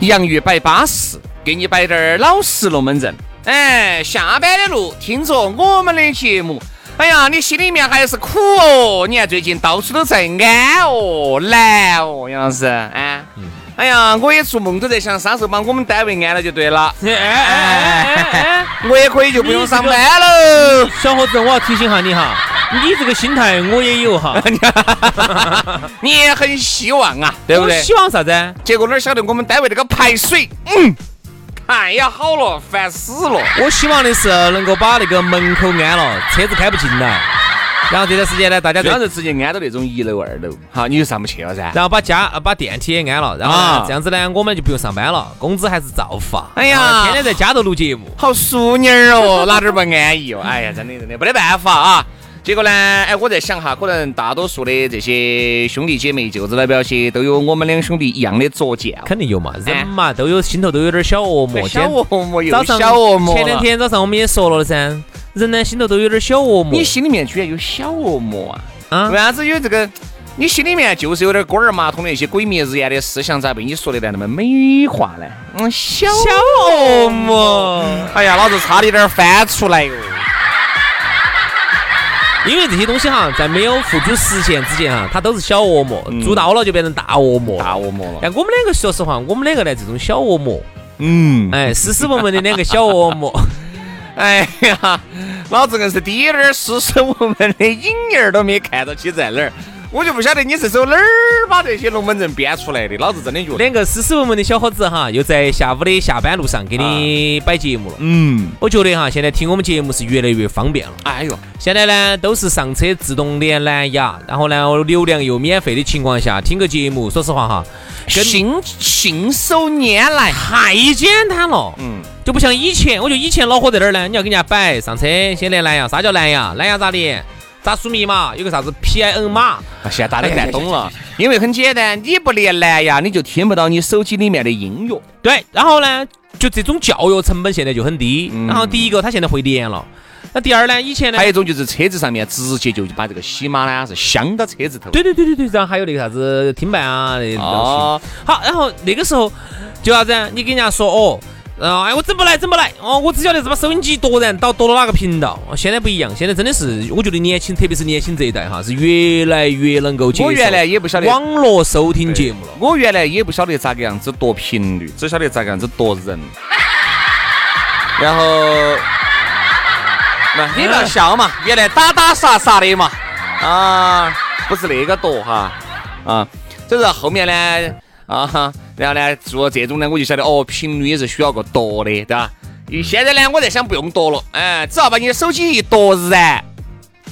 洋芋摆巴适，给你摆点儿老实龙门阵。哎，下班的路听着我们的节目，哎呀，你心里面还是苦哦。你看最近到处都在安哦，难哦，杨老师，啊，哎呀，我也做梦都在想啥时候把我们单位安了就对了。哎哎哎哎哎！我也可以就不用上班喽。小伙子，我要提醒下你哈，你这个心态我也有哈，你也很希望啊，对不对？希望啥子？结果哪晓得我们单位那个排水，嗯，太呀好了，烦死了。我希望的是能够把那个门口安了，车子开不进来。然后这段时间呢，大家这样在子直接安到那种一楼、二楼，好，你就上不去了噻。然后把家 呃把电梯也安了，然后啊这样子呢，我们就不用上班了，工资还是照发。哎呀啊天天在家头录节目。好淑女儿哦，哪点儿不安逸哦？哎呀，真的真的没得办法啊。结果呢，哎，我在想哈，可能大多数的这些兄弟姐妹、舅子老表些都有我们两兄弟一样的拙见哦。肯定有嘛，人嘛都有心头都有点小恶魔。小恶魔又早上小恶魔前两天早上我们也说了的噻，人呢心头都有点小恶魔你。心里面居然有小恶魔啊？啊为啥子有这个？你心里面就是有点锅儿马桶的一些鬼迷日眼的思想，咋被你说的来那么美化呢？嗯，小小恶魔。哎呀，老子差点点儿翻出来哟！因为这些东西哈，在没有付诸实现之前哈，它都是小恶魔，做到了就变成大恶魔。大恶魔了。但我们两个说实话，我们两个呢这种小恶魔，嗯，哎，斯斯文文的两个小恶魔，哎呀，老子硬是滴点儿斯斯文文的影儿都没看到起在哪儿，我就不晓得你是从哪儿把这些龙门阵编出来的。老子真的觉得，两个斯斯文文的小伙子哈，又在下午的下班路上给你摆节目了。嗯，我觉得哈，现在听我们节目是越来越方便了。哎呦，现在呢，都是上车自动连蓝牙，然后呢，流量又免费的情况下，听个节目，说实话哈，信信手拈来，太简单了。嗯，就不像以前，我觉得以前恼火在哪儿呢？你要给人家摆上车先连蓝牙，啥叫蓝牙？蓝牙咋连？咋输密码？有个啥子 PIN 码？啊现在大家看懂了，因为很简单，你不连蓝牙，你就听不到你手机里面的音乐。对，然后呢，就这种教育成本现在就很低。然后第一个，它现在会连了。那第二呢？以前呢？还有一种就是车子上面直接就把这个喜马呢是镶到车子头。对对对对对，然后还有那个啥子听伴啊那些东哦西。好，然后那个时候就啥子？你给人家说哦。然后哎，我整不来，整不来哦！我只晓得是把收音机夺人，到夺到哪个频道。哦现在不一样，现在真的是，我觉得年轻，特别是年轻这一代哈，是越来越能够接受我原来也不晓得网络收听节目了。我原来也不晓得咋个样子夺频率，只晓得咋个样子夺人。然后，那你不要笑嘛，原来打打杀杀的嘛，啊，不是那个夺哈，啊，这是后面呢，啊哈，然后呢做这种呢，我就晓得哦，频率也是需要个夺的，对吧？现在呢，我在想不用夺了，哎，只要把你的手机一夺燃，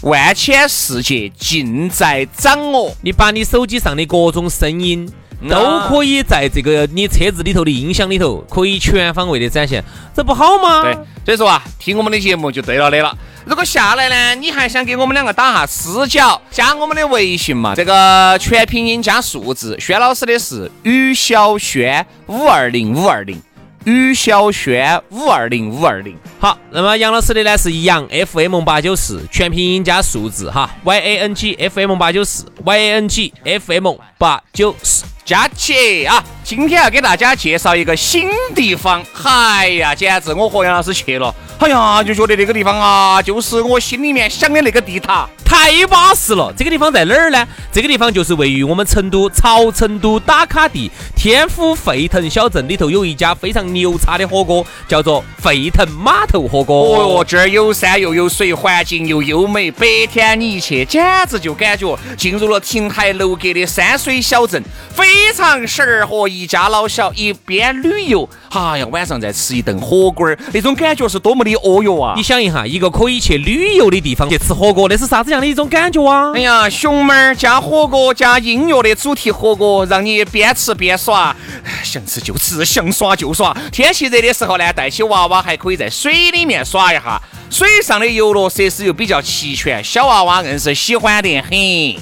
万千世界尽在掌握。你把你手机上的各种声音都可以在这个你车子里头的音响里头，可以全方位的展现，这不好吗？对，所以说啊，听我们的节目就对了的了。如果下来呢，你还想给我们两个打下私交，加我们的微信嘛？这个全拼音加数字，轩老师的是于小轩五二零五二零，于小轩五二零五二零。好，那么杨老师的呢是杨 FM 八九四，全拼音加数字哈，Y A N G F M 八九四，Y A N G F M 八九四。佳琪啊，今天要给大家介绍一个新地方。哎呀，简直我和杨老师去了，哎呀，就觉得那个地方啊，就是我心里面想的那个地塔。太巴适了！这个地方在哪儿呢？这个地方就是位于我们成都朝成都打卡地天府沸腾小镇里头有一家非常牛叉的火锅，叫做沸腾码头火锅。哦哟，这儿有山又有水，环境又优美，白天你一去，简直就感觉进入了亭台楼阁的山水小镇，非常适合一家老小一边旅游，哎呀，晚上再吃一顿火锅儿，那种感觉是多么的哦哟啊！你想一下，一个可以去旅游的地方去吃火锅，那是啥子样的一种感觉啊哎？呀，熊猫儿加火锅加音乐的主题火锅，让你边吃边耍，想吃就吃，想耍就耍。天气热的时候呢，带起娃娃还可以在水里面耍一下。水上的游乐设施又比较齐全，小娃娃硬是喜欢得很。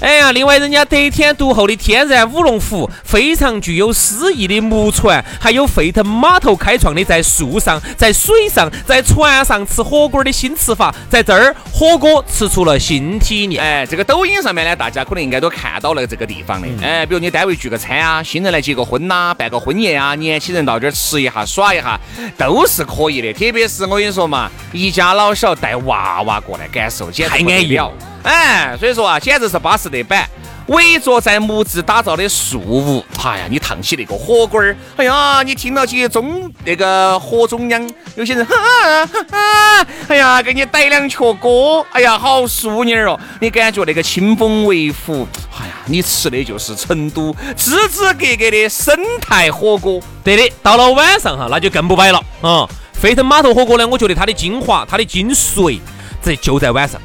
哎呀，另外人家得天独厚的天然五龙湖，非常具有诗意的木船，还有沸腾码头开创的在树上、在水上、在船上吃火锅的新吃法，在这儿火锅吃出了新体验。哎，这个抖音上面呢，大家可能应该都看到了这个地方的。哎，比如你单位聚个餐啊，新人来结个婚呐、办个婚宴啊，年轻人到这儿吃一下、耍一下，都是可以的。特别是我跟你说嘛，一家老小带娃娃过来感受，简直太安逸了。哎，所以说啊，简直是巴适得板。围着在木质打造的树屋，哎呀，你烫起那个火锅儿，哎呀，你听到起中那个火中央，有些人哈哈哈，哎呀，给你逮两锄歌，哎呀，好淑女哦，你感觉那个清风微拂，哎呀，你吃的就是成都支支格格的生态火锅。对的，到了晚上哈，那就更不摆了啊！沸腾码头火锅呢，我觉得它的精华、它的精髓，这就在晚上。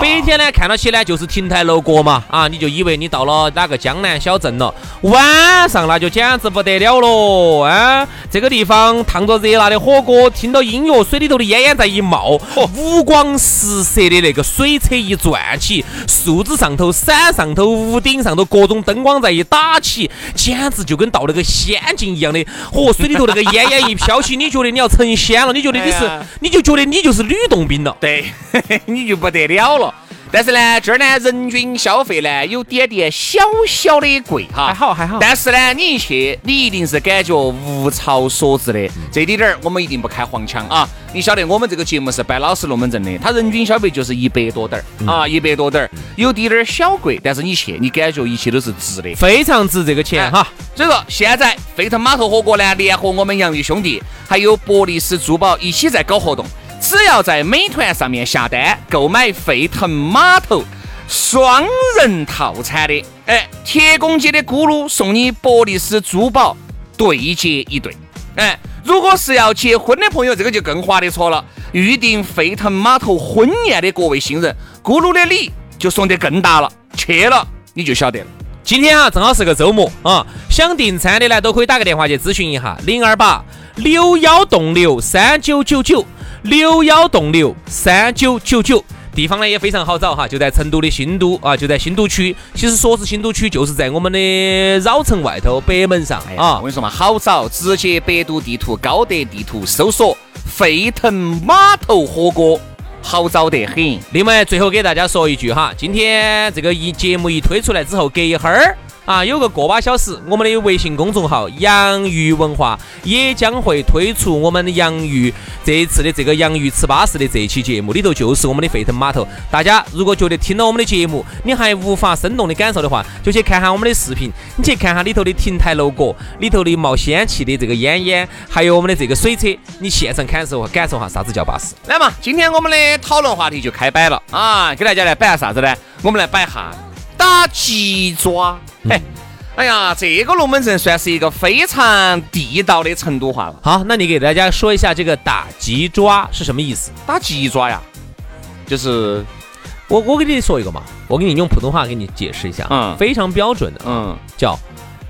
白天呢，看到起呢就是亭台楼阁嘛，啊，你就以为你到了哪个江南小镇了。晚上那就简直不得了喽，啊，这个地方烫着热辣的火锅，听到音乐，水里头的烟烟在一冒，五光十色的那个水车一转起，树枝上头、伞上头、屋顶上头各种灯光在一打起，简直就跟到那个仙境一样的。嚯，水里头那个烟烟一飘起，你觉得你要成仙了，你觉得你是你就觉得你就是吕洞宾了。对，你就不得了了。但是呢，这儿呢人均消费呢有点点小小的贵哈，还好还好但是呢，你一去，你一定是感觉物超所值的。这里点儿我们一定不开黄腔啊！你晓得我们这个节目是摆老实龙门阵的，它人均消费就是一百多点儿啊，一百多点儿，有滴点儿小贵，但是你去，你感觉一切都是值的。非常值这个钱哈。所以说，现在沸腾码头火锅呢，联合我们洋芋兄弟，还有博利斯珠宝一起在搞活动。只要在美团上面下单购买沸腾码头双人套餐的，哎，铁公鸡的咕噜送你博利斯珠宝对接一对。哎，如果是要结婚的朋友，这个就更划得着了。预定沸腾码头婚宴的各位新人，咕噜的礼就送得更大了。去了你就晓得了。今天啊，正好是个周末啊，想订餐的呢，都可以打个电话去咨询一下，零二八六幺栋六三九九九，六幺栋六三九九九。地方呢也非常好找哈，就在成都的新都啊，就在新都区。其实说是新都区，就是在我们的绕城外头北门上哎，啊我。跟你说嘛，好找，直接百度地图、高德地图搜索沸腾码头火锅，好找得很。另外，最后给大家说一句哈，今天这个一节目一推出来之后，隔一会儿啊，有个个把小时，我们的微信公众号“洋芋文化”也将会推出我们洋芋这一次的这个洋芋吃巴适的这一期节目，里头就是我们的沸腾码头。大家如果觉得听了我们的节目，你还无法生动的感受的话，就去看下我们的视频，你去看下里头的亭台楼阁，里头的冒仙气的这个烟烟，还有我们的这个水车，你现场感受感受下啥子叫巴适。来嘛，今天我们的讨论话题就开摆了啊，给大家来摆下啥子呢？我们来摆下打鸡爪。哎，哎呀，这个龙门阵算是一个非常地道的成都话了。好，那你给大家说一下这个打鸡爪是什么意思？打鸡爪呀，就是我我给你说一个嘛，我给你用普通话给你解释一下，嗯非常标准的，嗯，叫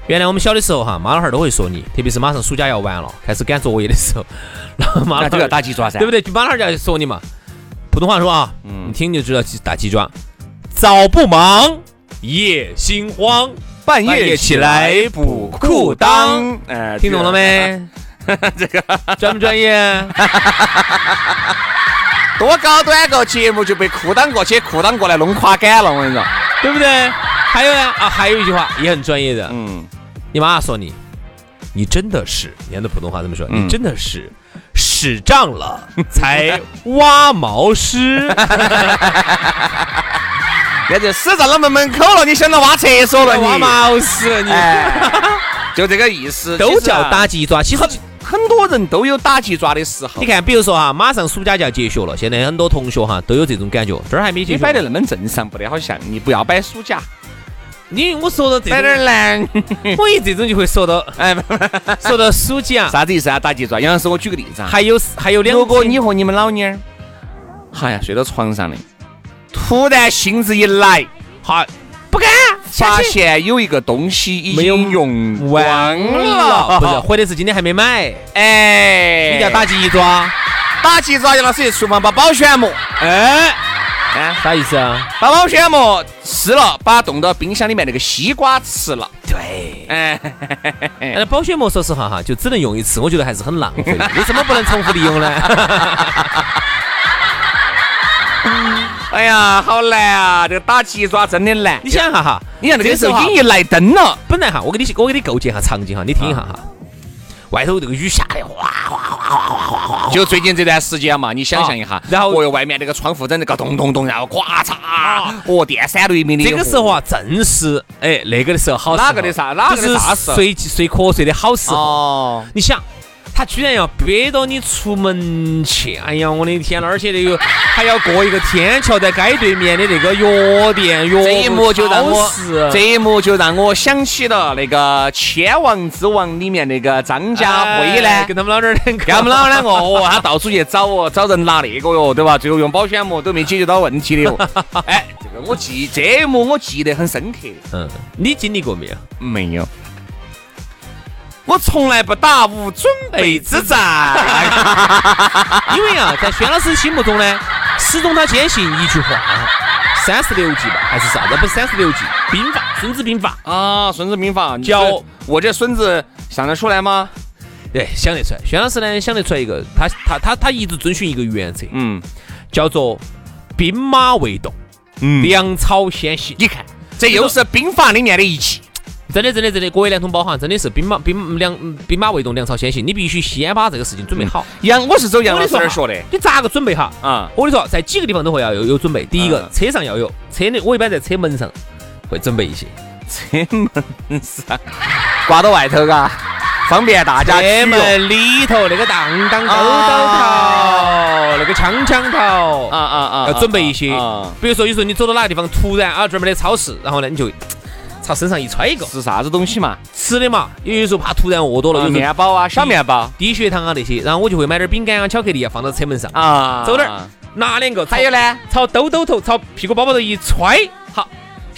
原来我们小的时候哈，妈老汉儿都会说你，特别是马上暑假要完了，开始赶作业的时候，然后妈老汉儿就要打鸡爪噻，对不对？就马老汉儿就要说你嘛，普通话说啊，嗯你听就知道打鸡爪，早不忙，夜心慌，半半夜起来补裤裆，哎，听懂了？没？这个专不专业？多高端个节目就被裤裆过去，裤裆过来弄垮杆了，我跟你说。对不对？还有呢啊，还有一句话也很专业的，嗯，你妈说你，你真的是，你看那普通话这么说？嗯你真的是屎胀了才挖毛师。那就死在了门门口了，你想到挖厕所了你？挖毛屎你，哎，就这个意思。都叫打鸡爪。其实很多人都有打鸡爪的时候你。看，比如说哈，马上暑假就要结学了，现在很多同学哈都有这种感觉，这儿还没结学。你摆得那么正常，不得好像。你不要摆暑假，你我说到这摆点儿，难。我一这种就会说到哎，说到暑假，啥子意思啊？打鸡爪。杨老师，我举个例子啊。还有还有两天，如果你和你们老妞儿，哎呀，睡到床上的，突然兴致一来，好不敢发现有一个东西已没有经用完光了，不是，或者是今天还没买，哎，你叫打鸡爪，打鸡爪，杨老师一厨房把保鲜膜，哎，哎，啥意思啊？把保鲜膜吃了，把冻到冰箱里面那个西瓜吃了，对。哎，那保鲜膜说实话哈，就只能用一次，我觉得还是很浪费。为什么不能重复利用呢？哎呀，好难啊！这个打鸡爪真的难。你想一下哈，你看那个时候哈已经一来灯了，本来哈，我给你我给你构建一下场景哈，你听一下哈，外头这个雨下的哗哗哗哗哗哗哗，就最近这段时间嘛，你想象一下，然后哦哟，外面那个窗户在那个咚咚咚，然后咔嚓，哦，电闪雷鸣的。这个时候啊，正是哎那个的时候好哪个的啥哪个的时候睡睡瞌睡的好时候。哦，你想，他居然要憋到你出门去，哎呀，我的天呐！而且那个还要过一个天桥，在街对面的那个药店药这一幕就让我这一幕就让我想起了那个《千王之王》里面那个张家辉呢哎。跟他们老点儿两个，跟他们老两个哦，他到处去找哦，找人拿那个哟，对吧？最后用保鲜膜都没解决到问题的哟。哎，这个我记这一幕我记得很深刻。嗯，你经历过没有？没有，我从来不打无准备之战。因为啊，在轩老师心目中呢，始终他坚信一句话，三十六计吧，还是啥子？不是三十六计，兵法，《孙子兵法啊，孙子兵法教教我这孙子想得出来吗？》。对，想得出来。轩老师呢，想得出来一个，他他他他一直遵循一个原则，嗯叫做兵马未动，嗯，粮草先行。你看，这又是兵法里面的一计。真的，真的，真的，各位男同胞哈，真的是兵马兵粮兵马未动，粮草先行。你必须先把这个事情准备好。杨，我是走杨老师那儿学的你咋个准备哈？啊。我跟你说，在几个地方都会要有有准备。第一个嗯，车上要有，车内我一般在车门上会准备一些。车门上挂到外头嘎，方便大家取车。门里头那个当当兜兜啊头，那个枪枪头啊啊啊！要准备一些啊。比如说，有时候你走到哪个地方，突然啊这儿没得超市，然后呢你就朝身上一揣一个是啥子东西嘛？吃的嘛。有些时候怕突然饿多了，啊有面包啊，小面包低血糖啊那些，然后我就会买点饼干啊、巧克力啊放到车门上，啊，走点儿拿两个，还有呢，朝兜兜头、朝屁股包包头一揣，好，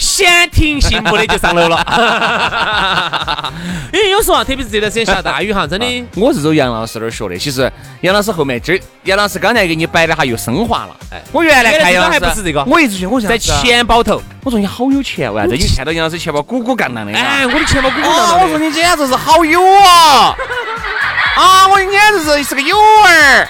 闲庭信步的就上楼了。因为有时候啊，特别是这段时间下大雨哈，真的。我是走杨老师那儿学的。其实杨老师后面今儿杨老师刚才给你摆的哈又升华了。哎我原来看杨老师还不是这个我一直觉得我在钱，钱包头，我说你好有钱为啥子？你看到杨老师钱包鼓鼓杠杠的。哎，我的钱包鼓鼓哦，囊囊的。我说你简直是好友啊！啊，我简直是是个友儿。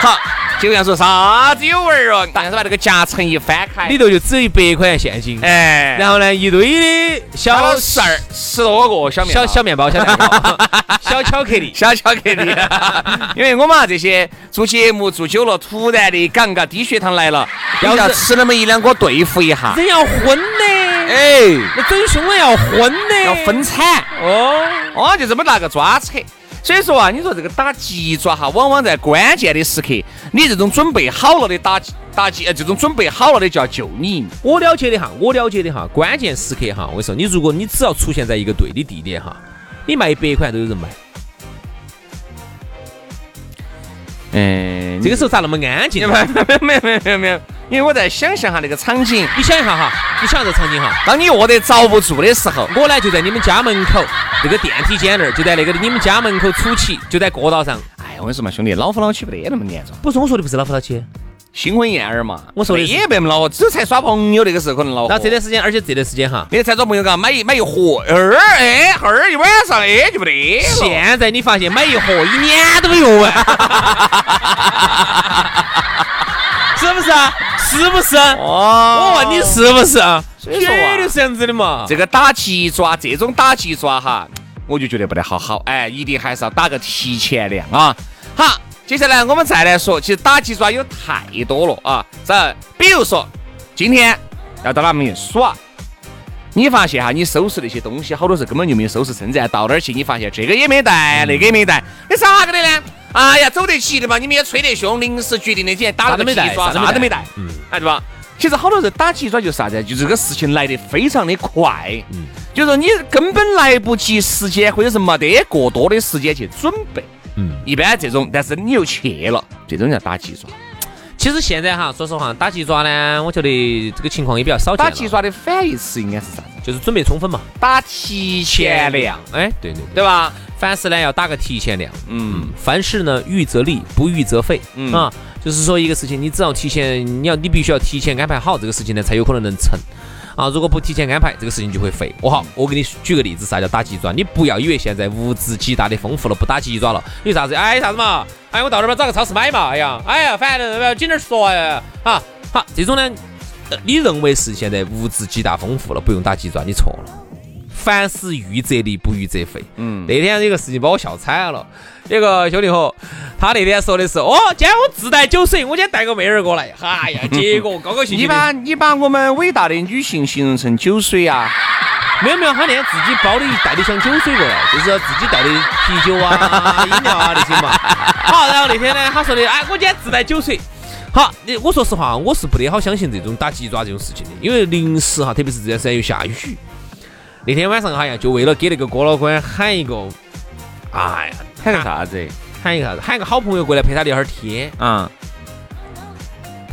好，结果杨说啥子有味儿哦？但是把那个夹层一翻开。里，头就只有一百块钱现金，哎，然后呢，一堆的小小十二十多个小面小小面包、小蛋糕、小巧克力。小巧克力，因为我们啊这些做节目做久了，突然的感觉低血糖来了，要要吃那么一两个对付一下，人要荤的，哎，那整凶了要荤的，要分惨，哦。哦，就这么拿个抓扯。所以说啊，你说这个打鸡爪哈，往往在关键的时刻，你这种准备好了的打打鸡，呃，这种准备好了的就要救你。我了解的哈，我了解的哈，关键时刻哈，我跟你说，你如果你只要出现在一个对的地点哈，你卖一百块都有人买。嗯这个时候咋那么安静？没有没有没有没有没有，因为我在想象哈那个场景，你想一下哈，你想这场景哈，当你饿得遭不住的时候，我呢就在你们家门口那个电梯间那儿，就在那个你们家门口出起，就在过道上。哎，我跟你说嘛，兄弟，老夫老妻不得那么严重。不是我说的不是老夫老妻，新婚燕尔嘛，我说的也不那么恼火，只才耍朋友那个时候可能恼火。那这段时间，而且这段时间哈，那才耍朋友嘎，买一买一盒，二哎，二一晚上哎就不得。现在你发现买一盒一年都没用完，是不是啊？是不是？哦我问你是不是啊？以说啊绝对是这样子的嘛。这个打鸡爪，这种打鸡爪哈，我就觉得不得好好，哎，一定还是要打个提前量啊。好，接下来我们再来说，其实打鸡爪有太多了啊。这比如说，今天要到哪门去耍，你发现哈，你收拾那些东西，好多时候根本就没有收拾称赞，到那儿去，你发现这个也没带，那个也没带，你咋个的呢？哎呀，走得急的嘛，你们也催得凶，临时决定的，今天打了个鸡爪，啥都没带，嗯，哎，对吧？其实好多人打鸡爪就是啥子？就这个事情来得非常的快，嗯，就说你根本来不及时间，或者是没得过多的时间去准备，嗯，一般这种，但是你又去了，这种叫打鸡爪。其实现在哈，说实话，打鸡爪呢，我觉得这个情况也比较少见。打鸡爪的反义词应该是啥子？就是准备充分嘛，打提前量。哎，对对对吧？凡事呢要打个提前量。嗯，凡事呢预则立，不预则废。嗯啊，就是说一个事情，你只要提前，你要你必须要提前安排好这个事情呢，才有可能能成。啊，如果不提前安排，这个事情就会废。我好，我给你举个例子，啥叫打鸡爪？你不要以为现在物质极大的丰富了，不打鸡爪了。有啥子？哎，啥子嘛？哎，我到那边找个超市买嘛。哎呀，哎呀，反正要紧点说呀。啊，好，这种呢，你认为是现在物质极大丰富了，不用打鸡爪，你错了。凡事预则立，不预则废。嗯，那天有个事情把我笑惨了。有个兄弟伙，他那天说的是：哦，今天我自带酒水，我今天带个妹儿过来。哎呀，结果高高兴兴。你把你把我们伟大的女性形容成酒水啊？没有没有，他那天自己包的带的箱酒水过来，就是自己带的啤酒啊、饮料啊那些嘛。好，然后那天呢，他说的：哎，我今天自带酒水。好，你我说实话，我是不得好相信这种打鸡爪这种事情的，因为临时哈，特别是这段时间又下雨。那天晚上好像就为了给那个郭老官喊一个，哎呀，喊个啥子？喊一个啥子？喊一个好朋友过来陪他聊会儿天啊。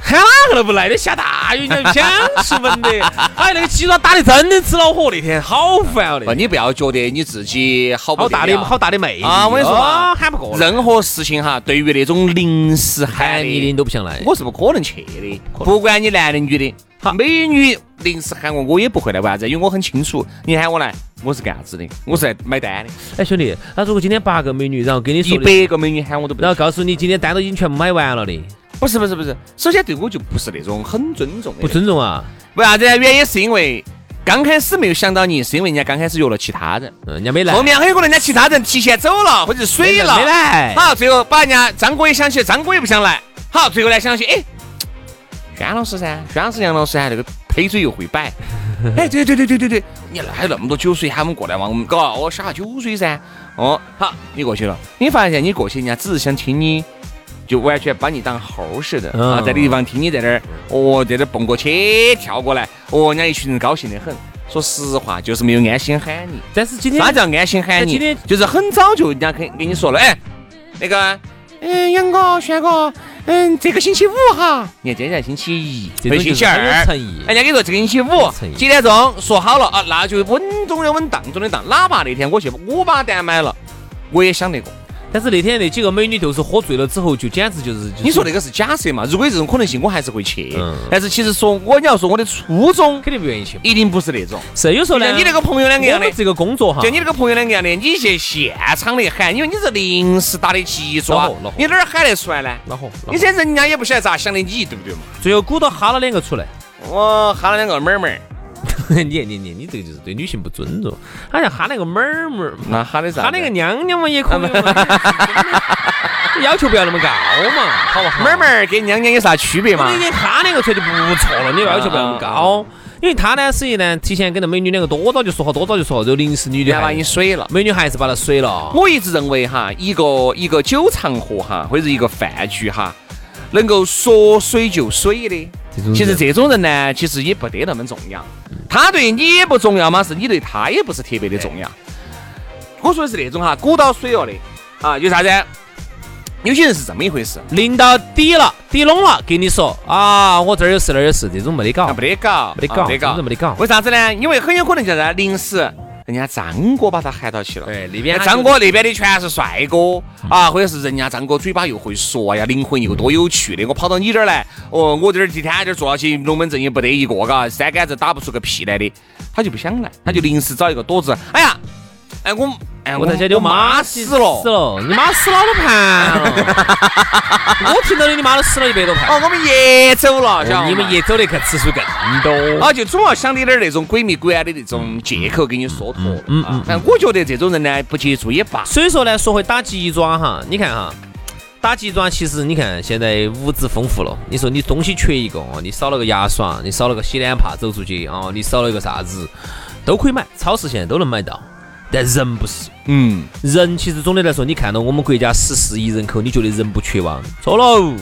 喊哪个都不来，的下大雨，你想出门的。哎，那个鸡爪打的真的吃恼火，那天好烦哦。你不要觉得你自己好好大的好大的妹啊！我跟你说喊不过。任何事情哈，对于那种临时喊你的都不想来，我是不可能去的。不管你男的女的，好美女临时喊我，我也不会来。为啥子？因为我很清楚，你喊我来，我是干啥子的？我是来买单的。哎，兄弟，那如果今天八个美女，然后跟你说一百个美女喊我都不，然后告诉你今天单都已经全部买完了的。不是不是不是，首先对我就不是那种很尊重的，不尊重啊？为啥子？原因是因为刚开始没有想到你，是因为人家刚开始约了其他人，人家没来。后面很有可能人家其他人提前走了，或者是水了，没来。好，最后把人家张哥也想起，张哥也不想来。好，最后来想起，哎，轩老师噻，轩老师、杨老师啊，那个推嘴又会摆。哎，对对对对对对，你还有那么多酒水，喊我们过来嘛，我们搞，我下下酒水噻。哦，好，你过去了，你发现你过去，人家只是想听你。就完全把你当猴似的啊，在那地方听你在那儿，哦，在那儿蹦过去跳过来，哦，人家一群人高兴得很。说实话，就是没有安心喊你。但是今天啥叫安心喊你？就是很早就人家跟跟你说了，哎，那个，嗯，杨哥、轩哥，嗯，这个星期五哈，你看今天星期一，这星期二，人家跟你说这个星期五几点钟说好了啊，那就稳中的稳当中的当。哪怕那天我去我把单买了，我也想得过。但是那天那几个美女就是喝醉了之后，就简直就是……你说那个是假设嘛？如果有这种可能性，我还是会去。但是其实说我，你要说我的初衷，肯定不愿意去，一定不是那种。是有时候呢，你那个朋友两个样的，这个工作哈，就你那个朋友两个样的，你去现场的喊，因为你是临时打的急抓，你哪儿喊得出来呢？恼火！你这人家也不晓得咋想的，你对不对嘛？最后鼓捣哈了两个出来，我哈了两个妹儿妹儿。你你你你这个就是对女性不尊重，好像哈那个妹儿妹儿，那哈的啥？哈那个娘娘嘛也可以 要求不要那么高嘛，好不好？妹儿妹儿跟娘娘有啥区别嘛？你哈两个出来就不错了，你要求不要那么高，因为他呢实际呢提前跟那美女两个多早就说好，多早就说好，就临时女的把你水了，美女还是把他水了。我一直认为哈，一个一个酒场合哈，或者一个饭局哈，能够说水就水的。其实这种人呢，其实也不得那么重要。他对你也不重要嘛，是你对他也不是特别的重要。我说的是那种哈，鼓捣水了的啊，有啥子？有些人是这么一回事，淋到底了，底拢了，跟你说啊，我这儿有事那儿有事，这种没得搞，没得搞，没得搞，没得没得搞。为啥子呢？因为很有可能就在临时。人家张哥把他喊到去了，对，那边张哥那边的全是帅哥。啊，或者是人家张哥嘴巴又会说，哎呀，灵魂又多有趣的，我跑到你这儿来，哦，我这儿几天就坐起龙门阵也不得一个，嘎，三杆子打不出个屁来的，他就不想来，他就临时找一个躲子，哎呀，哎，我哎，我在家里我妈死了死。了，你妈死了都盘了。我听到的你妈都死了一百多盘。哦，我们爷走了，晓得吗你们爷走得去次数更多。啊，就总要想点点那种鬼迷鬼眼的那种借口给你说脱。嗯嗯但。我觉得这种人呢，不接触也罢。所以说呢，说回打鸡爪哈，你看哈，打鸡爪其实你看现在物质丰富了，你说你东西缺一个哦，你少了个牙刷，你少了个洗脸帕走出去哦，你少了一个啥子都可以买，超市现在都能买到。但人不是，嗯，人其实总的来说，你看到我们国家十四亿人口，你觉得人不缺望？错喽，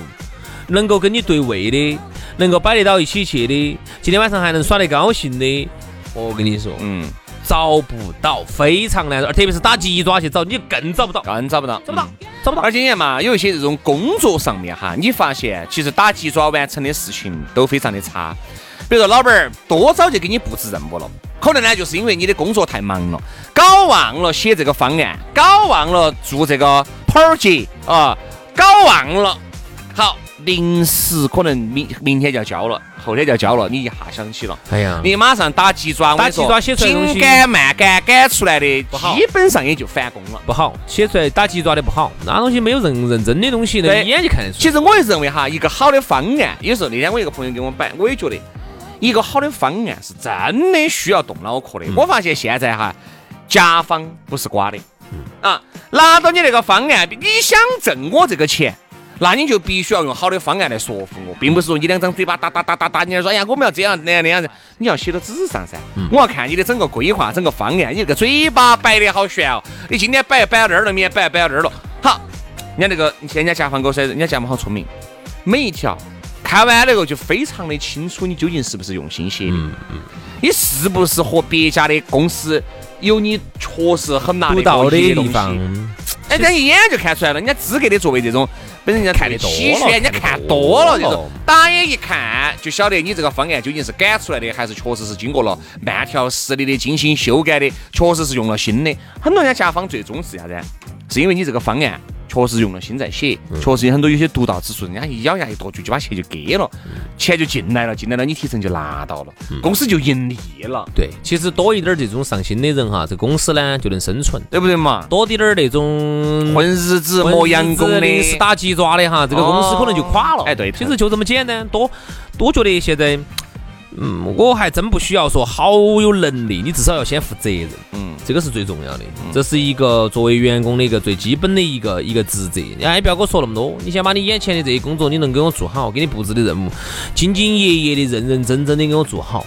能够跟你对位的，能够摆得到一起去的，今天晚上还能耍得高兴的，我跟你说，嗯，找不到，非常难找，而特别是打鸡爪去找，你更找不到，更找不到，找不到，找不到。而且你看嘛，有一些这种工作上面哈，你发现其实打鸡爪完成的事情都非常的差。比如说，老板儿多早就给你布置任务了，可能呢就是因为你的工作太忙了，搞忘了写这个方案，搞忘了做这个 project 啊，搞忘了。好，临时可能明明天就要交了，后天就要交了，你一下想起了，哎呀，你马上打鸡爪，打鸡爪写出来的紧赶慢赶赶出来的，基本上也就返工了。不好，写出来打鸡爪的不好，那东西没有认认真的东西，一眼就看得出。其实我也认为哈，一个好的方案，有时候那天我一个朋友给我摆，我也觉得一个好的方案是真的需要动脑壳的。我发现现在哈，甲方不是瓜的，啊，拿到你那个方案，你想挣我这个钱。那你就必须要用好的方案来说服我，并不是说你两张嘴巴打打打打打，你说哎呀我们要这样那样那样子，你要写到纸上噻。我要看你的整个规划、整个方案，你这个嘴巴摆的好悬哦，你今天摆摆到这儿了，明天摆摆到这儿了，好，人家那个你看人家甲方给我说，人家甲方好聪明，每一条看完了后就非常的清楚你究竟是不是用心写的，你是不是和别家的公司有你确实很拿得到的。地方，哎，人家一眼就看出来了，人家资格的作为这种，本身人家看得多了，人家看多多了这了种，打眼一看就晓得你这个方案究竟是赶出来的，还是确实是经过了慢条斯理的精心修改的，确实是用了心的。很多人家甲方最终是啥子？是因为你这个方案确实用了心在写，确实有很多有些独到之处，人家一咬牙一跺脚就把钱就给了，钱就进来了，进来了你提成就拿到了，公司就盈利了，对，其实多一点儿这种上心的人哈，这公司呢就能生存。对不对嘛？多滴点儿那种混日子磨洋工的，临时打鸡爪的哈，这个公司可能就垮了。哎对其实就这么简单。多，多觉得现在，嗯，我还真不需要说好有能力，你至少要先负责任。嗯，这个是最重要的，这是一个作为员工的一个最基本的一个一个职责。哎，不要跟我说那么多，你先把你眼前的这些工作你能给我做好，给你布置的任务，兢兢业业的、认认真真的给我做好。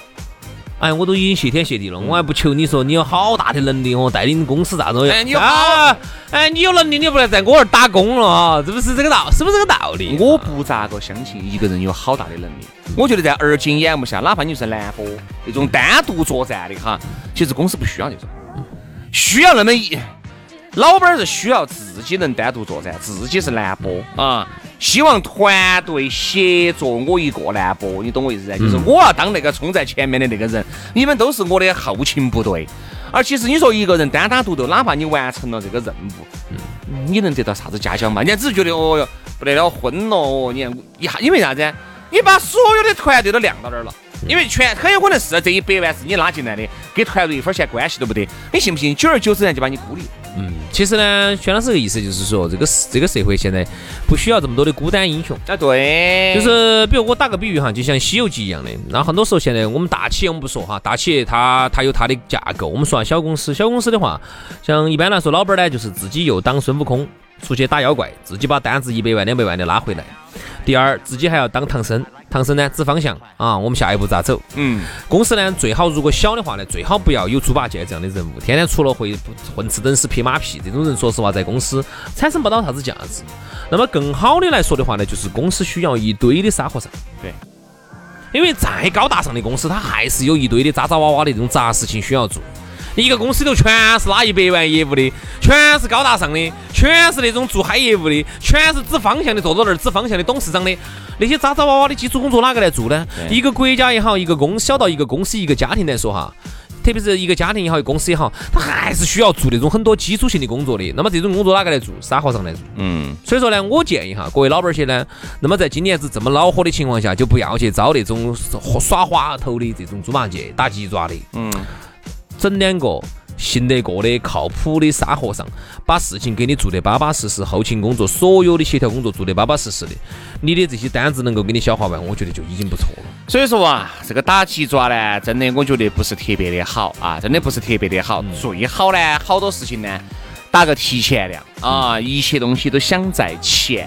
哎，我都已经谢天谢地了，我还不求你说你有好大的能力哦，带领公司咋子？哎你有啊，哎，你有能力，你不来在我这儿打工了啊？是不是这个道？是不是这个道理？我不咋个相信一个人有好大的能力。我觉得在而今眼目下，哪怕你是兰博那种单独作战的哈，其实公司不需要那种，需要那么一。老板儿是需要自己能单独作战，自己是蓝波啊，希望团队协作，我一个难播，你懂我意思噻？就是我要当那个冲在前面的那个人，你们都是我的后勤部队。而其实你说一个人单打独斗，哪怕你完成了这个任务，你能得到啥子嘉奖嘛？人家只是觉得哦哟不得了昏了哦，你看一下，因为啥子？你把所有的团队都晾到那儿了，因为全很有可能是这一百万是你拉进来的，跟团队一分钱关系都不得。你信不信？久而久之，人就把你孤立。嗯，其实呢，轩老师的意思就是说，这个这个社会现在不需要这么多的孤单英雄。啊，对，就是比如我打个比喻哈，就像《西游记》一样的。那很多时候现在我们大企业我们不说哈，大企业它它有它的架构。我们说下小公司，小公司的话，像一般来说，老板呢就是自己又当孙悟空出去打妖怪，自己把单子一百万两百万的拉回来。第二，自己还要当唐僧，唐僧呢指方向啊，我们下一步咋走？嗯，公司呢最好如果小的话呢，最好不要有猪八戒这样的人物，天天除了会混吃等死、拍马屁这种人，说实话在公司产生不到啥子价值。那么更好的来说的话呢，就是公司需要一堆的沙和尚。对。因为再高大上的公司，它还是有一堆的渣渣哇哇的这种杂事情需要做。一个公司里头全是拉一百万业务的，全是高大上的，全是那种做嗨业务的，全是指方向的，坐到那儿指方向的董事长的，那些渣渣哇哇的基础工作哪个来做呢？一个国家也好，一个公小到一个公司一个家庭来说哈，特别是一个家庭也好，一个公司也好，他还是需要做那种很多基础性的工作的。那么这种工作哪个来做？沙和尚来做。嗯，所以说呢，我建议哈，各位老板儿些呢，那么在今年子这么恼火的情况下，就不要去招那种耍滑头的这种猪八戒、打鸡爪的，嗯，整两个信得过的、靠谱的沙和尚，把事情给你做得巴巴适适，后勤工作所有的协调工作做得巴巴适适的，你的这些单子能够给你消化完，我觉得就已经不错了。所以说啊，这个打鸡爪呢，真的我觉得不是特别的好啊，真的不是特别的好。最好呢，好多事情呢，打个提前量啊，一切东西都想在前，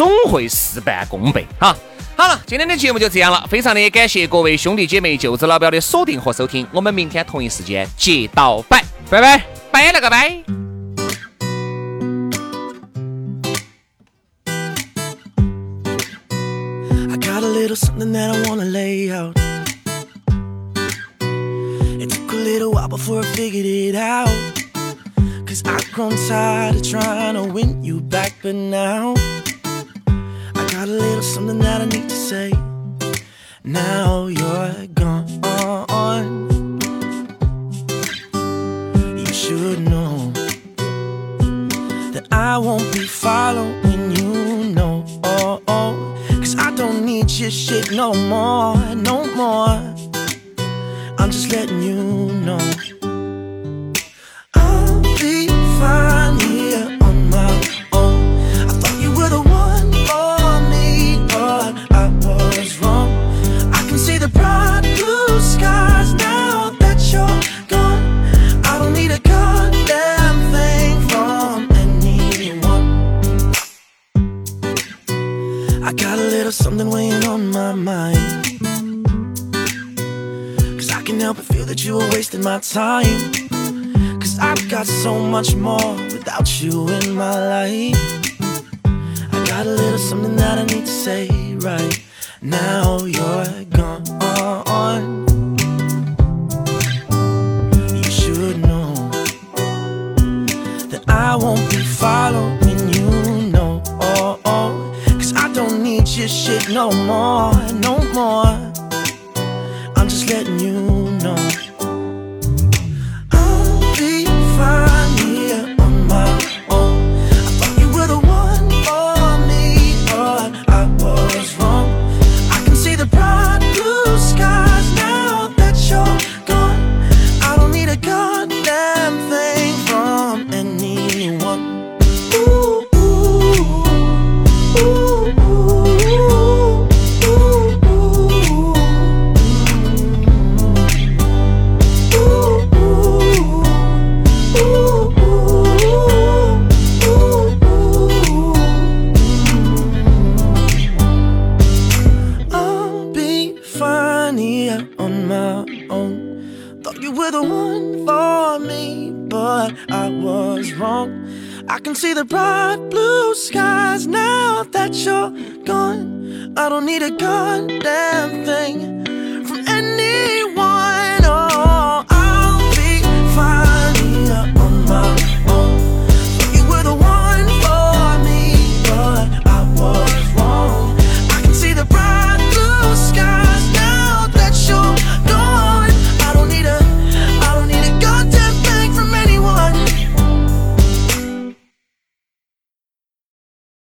总会事半功倍哈。好了，今天的节目就这样了，非常的感谢各位兄弟姐妹、舅子老表的锁定和收听，我们明天同一时间接到拜，拜拜。拜了个拜。I got a little something that I wanna lay out. It took a little while before I figured it out. Cause I've grown tired of trying to win you back, but now I got a little something that I need to say. Now you're gone. You should know that I won't be following you, no. Oh. Cause I don't need your shit no more, no more. I'm just letting you something that I need to say right now. You're gone. The bright blue skies now that you're gone. I don't need a goddamn thing